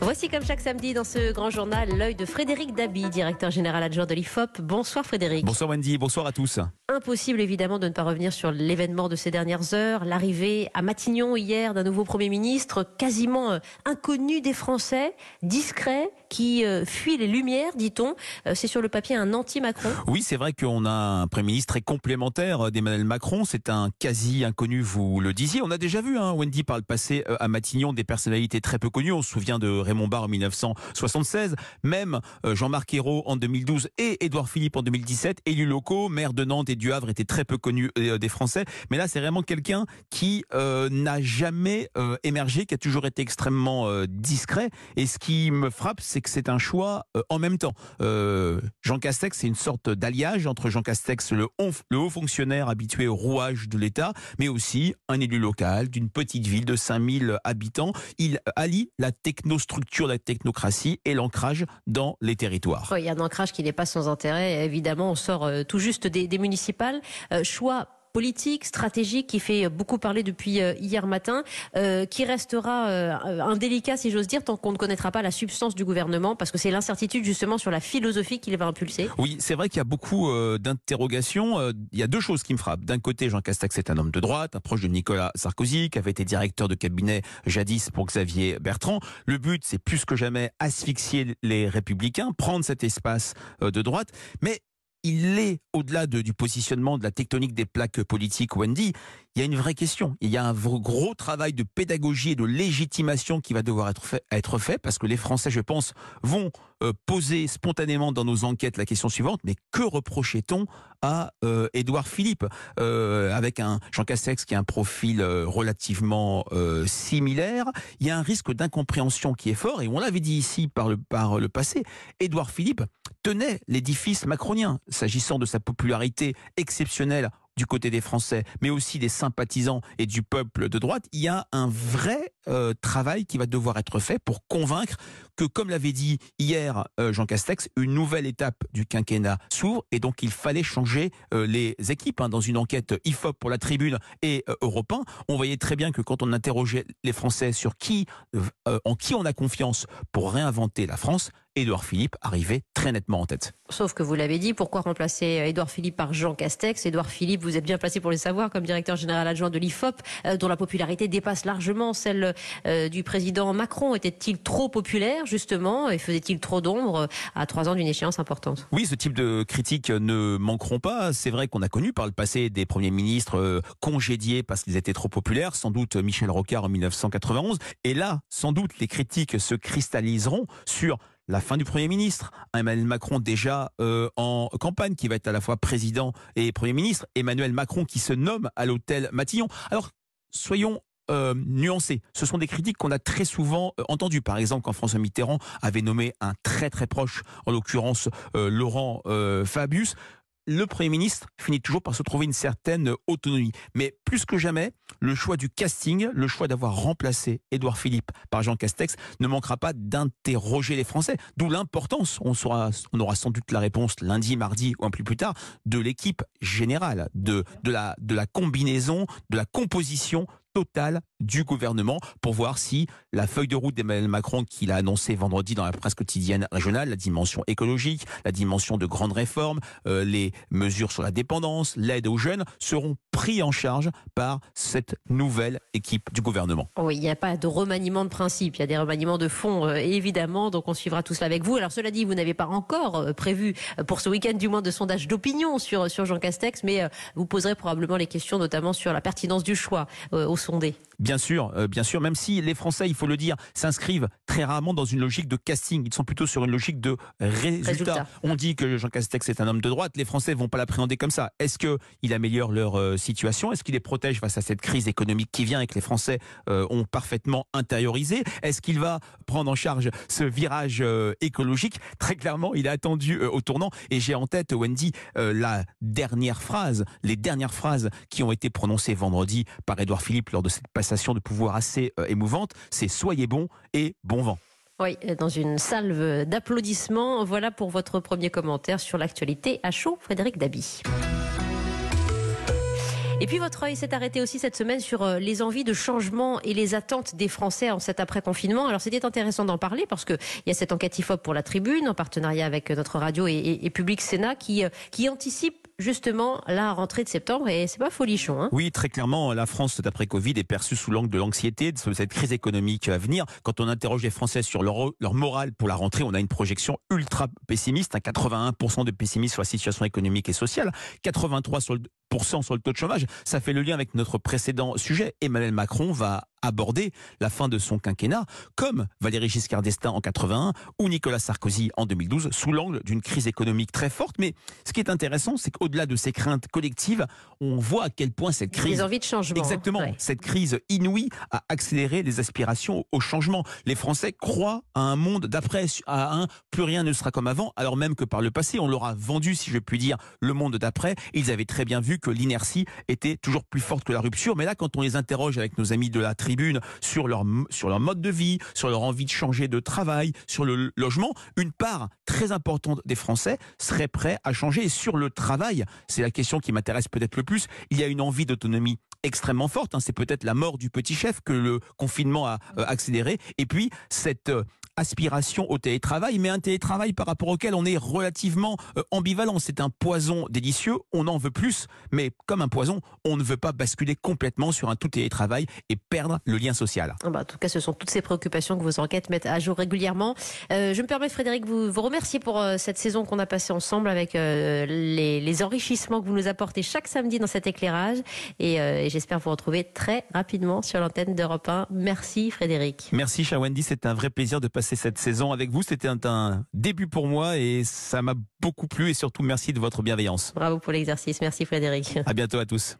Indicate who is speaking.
Speaker 1: Voici comme chaque samedi dans ce grand journal l'œil de Frédéric Dabi, directeur général adjoint de l'IFOP. Bonsoir Frédéric.
Speaker 2: Bonsoir Wendy, bonsoir à tous.
Speaker 1: Impossible évidemment de ne pas revenir sur l'événement de ces dernières heures, l'arrivée à Matignon hier d'un nouveau Premier ministre quasiment euh, inconnu des Français, discret, qui euh, fuit les lumières, dit-on. Euh, c'est sur le papier un anti-Macron.
Speaker 2: Oui, c'est vrai qu'on a un Premier ministre très complémentaire d'Emmanuel Macron. C'est un quasi inconnu, vous le disiez. On a déjà vu, hein, Wendy, par le passé à Matignon, des personnalités très peu connues. On se souvient de Raymond Barre en 1976, même Jean-Marc Ayrault en 2012 et Édouard Philippe en 2017, élus locaux, maire de Nantes et du Havre étaient très peu connus des Français. Mais là, c'est vraiment quelqu'un qui n'a jamais émergé, qui a toujours été extrêmement discret. Et ce qui me frappe, c'est que c'est un choix en même temps. Jean Castex, c'est une sorte d'alliage entre Jean Castex, le haut, le haut fonctionnaire habitué au rouage de l'État, mais aussi un élu local d'une petite ville de 5000 habitants. Il allie la technostructure, la technocratie et l'ancrage dans les territoires.
Speaker 1: il y a un ancrage qui n'est pas sans intérêt. Évidemment, on sort tout juste des, municipales. choix politique, stratégique, qui fait beaucoup parler depuis euh, hier matin, euh, qui restera euh, indélicat, si j'ose dire, tant qu'on ne connaîtra pas la substance du gouvernement, parce que c'est l'incertitude justement sur la philosophie qu'il va impulser.
Speaker 2: Oui, c'est vrai qu'il y a beaucoup d'interrogations. Il y a deux choses qui me frappent. D'un côté, Jean Castex est un homme de droite, un proche de Nicolas Sarkozy, qui avait été directeur de cabinet jadis pour Xavier Bertrand. Le but, c'est plus que jamais asphyxier les républicains, prendre cet espace de droite. Mais il est, au-delà du positionnement de la tectonique des plaques politiques, Wendy, il y a une vraie question. Il y a un gros travail de pédagogie et de légitimation qui va devoir être fait, parce que les Français, je pense, vont euh, poser spontanément dans nos enquêtes la question suivante, mais que reprochait-on à euh, Édouard Philippe euh, avec un Jean Castex qui a un profil relativement similaire? Il y a un risque d'incompréhension qui est fort et on l'avait dit ici par le, par le passé. Édouard Philippe tenait l'édifice macronien s'agissant de sa popularité exceptionnelle du côté des Français, mais aussi des sympathisants et du peuple de droite, il y a un vrai euh, travail qui va devoir être fait pour convaincre que, comme l'avait dit hier euh, Jean Castex, une nouvelle étape du quinquennat s'ouvre et donc il fallait changer euh, les équipes. Hein. Dans une enquête IFOP pour la Tribune et Europe 1, on voyait très bien que quand on interrogeait les Français sur qui, en qui on a confiance pour réinventer la France, Édouard Philippe arrivait très nettement en tête.
Speaker 1: Sauf que vous l'avez dit, pourquoi remplacer Édouard Philippe par Jean Castex? Édouard Philippe, vous êtes bien placé pour le savoir, comme directeur général adjoint de l'IFOP, euh, dont la popularité dépasse largement celle euh, du président Macron. Était-il trop populaire, justement, et faisait-il trop d'ombre à trois ans d'une échéance importante?
Speaker 2: Oui, ce type de critiques ne manqueront pas. C'est vrai qu'on a connu par le passé des premiers ministres euh, congédiés parce qu'ils étaient trop populaires, sans doute Michel Rocard en 1991. Et là, sans doute, les critiques se cristalliseront sur la fin du Premier ministre. Emmanuel Macron déjà euh, en campagne, qui va être à la fois président et Premier ministre. Emmanuel Macron qui se nomme à l'hôtel Matillon. Alors, soyons euh, nuancés. Ce sont des critiques qu'on a très souvent euh, entendues. Par exemple, quand François Mitterrand avait nommé un très très proche, en l'occurrence Laurent Fabius, le Premier ministre finit toujours par se trouver une certaine autonomie. Mais plus que jamais, le choix du casting, le choix d'avoir remplacé Édouard Philippe par Jean Castex ne manquera pas d'interroger les Français. D'où l'importance, on, aura sans doute la réponse lundi, mardi ou un peu plus tard, de l'équipe générale, de la combinaison, de la composition du gouvernement pour voir si la feuille de route d'Emmanuel Macron qu'il a annoncée vendredi dans la presse quotidienne régionale, la dimension écologique, la dimension de grandes réformes, euh, les mesures sur la dépendance, l'aide aux jeunes seront pris en charge par cette nouvelle équipe du gouvernement.
Speaker 1: Oui, il n'y a pas de remaniement de principe, il y a des remaniements de fond euh, évidemment, donc on suivra tout cela avec vous. Alors cela dit, vous n'avez pas encore euh, prévu pour ce week-end du moins de sondage d'opinion sur, sur Jean Castex, mais vous poserez probablement les questions notamment sur la pertinence du choix au sondé.
Speaker 2: Bien sûr, euh, bien sûr, même si les Français, il faut le dire, s'inscrivent très rarement dans une logique de casting, ils sont plutôt sur une logique de résultat. On dit que Jean Castex est un homme de droite, les Français vont pas l'appréhender comme ça. Est-ce que il améliore leur euh, situation? Est-ce qu'il les protège face à cette crise économique qui vient et que les Français euh, ont parfaitement intériorisé? Est-ce qu'il va prendre en charge ce virage écologique? Très clairement, il est attendu au tournant. Et j'ai en tête, Wendy, la dernière phrase, les dernières phrases qui ont été prononcées vendredi par Édouard Philippe lors de cette passation de pouvoir assez euh, émouvante, c'est soyez bon et bon vent.
Speaker 1: Oui, dans une salve d'applaudissements. Voilà pour votre premier commentaire sur l'actualité à chaud, Frédéric Dabi. Et puis votre œil s'est arrêté aussi cette semaine sur euh, les envies de changement et les attentes des Français en cet après-confinement. Alors c'était intéressant d'en parler parce qu'il y a cette enquête IFOP pour la tribune en partenariat avec notre radio et, et, Public Sénat qui, euh, qui anticipe justement la rentrée de septembre et c'est pas folichon. Hein
Speaker 2: oui, très clairement, la France d'après Covid est perçue sous l'angle de l'anxiété de cette crise économique à venir. Quand on interroge les Français sur leur, morale pour la rentrée, on a une projection ultra pessimiste, 81% de pessimisme sur la situation économique et sociale, 83 sur le sur le taux de chômage. Ça fait le lien avec notre précédent sujet. Emmanuel Macron va aborder la fin de son quinquennat, comme Valéry Giscard d'Estaing en 81 ou Nicolas Sarkozy en 2012, sous l'angle d'une crise économique très forte. Mais ce qui est intéressant, c'est qu'au-delà de ces craintes collectives, on voit à quel point cette crise...
Speaker 1: Les envies de changement.
Speaker 2: Exactement. Cette crise inouïe a accéléré les aspirations au changement. Les Français croient à un monde d'après, à un plus rien ne sera comme avant, alors même que par le passé, on leur a vendu, si je puis dire, le monde d'après. Ils avaient très bien vu que l'inertie était toujours plus forte que la rupture. Mais là, quand on les interroge avec nos amis de la sur leur, sur leur mode de vie, sur leur envie de changer de travail, sur le logement, une part très importante des Français serait prêt à changer. Et sur le travail, c'est la question qui m'intéresse peut-être le plus, il y a une envie d'autonomie extrêmement forte. Hein. C'est peut-être la mort du petit chef que le confinement a euh, accéléré. Et puis, cette euh, aspiration au télétravail, mais un télétravail par rapport auquel on est relativement euh, ambivalent. C'est un poison délicieux, on en veut plus, mais comme un poison, on ne veut pas basculer complètement sur un tout télétravail et perdre le lien social.
Speaker 1: Ah bah, en tout cas, ce sont toutes ces préoccupations que vos enquêtes mettent à jour régulièrement. Euh, je me permets, Frédéric, vous, vous remercier pour euh, cette saison qu'on a passée ensemble avec les, les, enrichissements que vous nous apportez chaque samedi dans cet éclairage. Et, et j'espère vous retrouver très rapidement sur l'antenne d'Europe 1. Merci, Frédéric.
Speaker 2: Merci, cher Wendy. C'est un vrai plaisir de passer cette saison avec vous. C'était un, début pour moi et ça m'a beaucoup plu et surtout merci de votre bienveillance.
Speaker 1: Bravo pour l'exercice. Merci Frédéric.
Speaker 2: À bientôt à tous.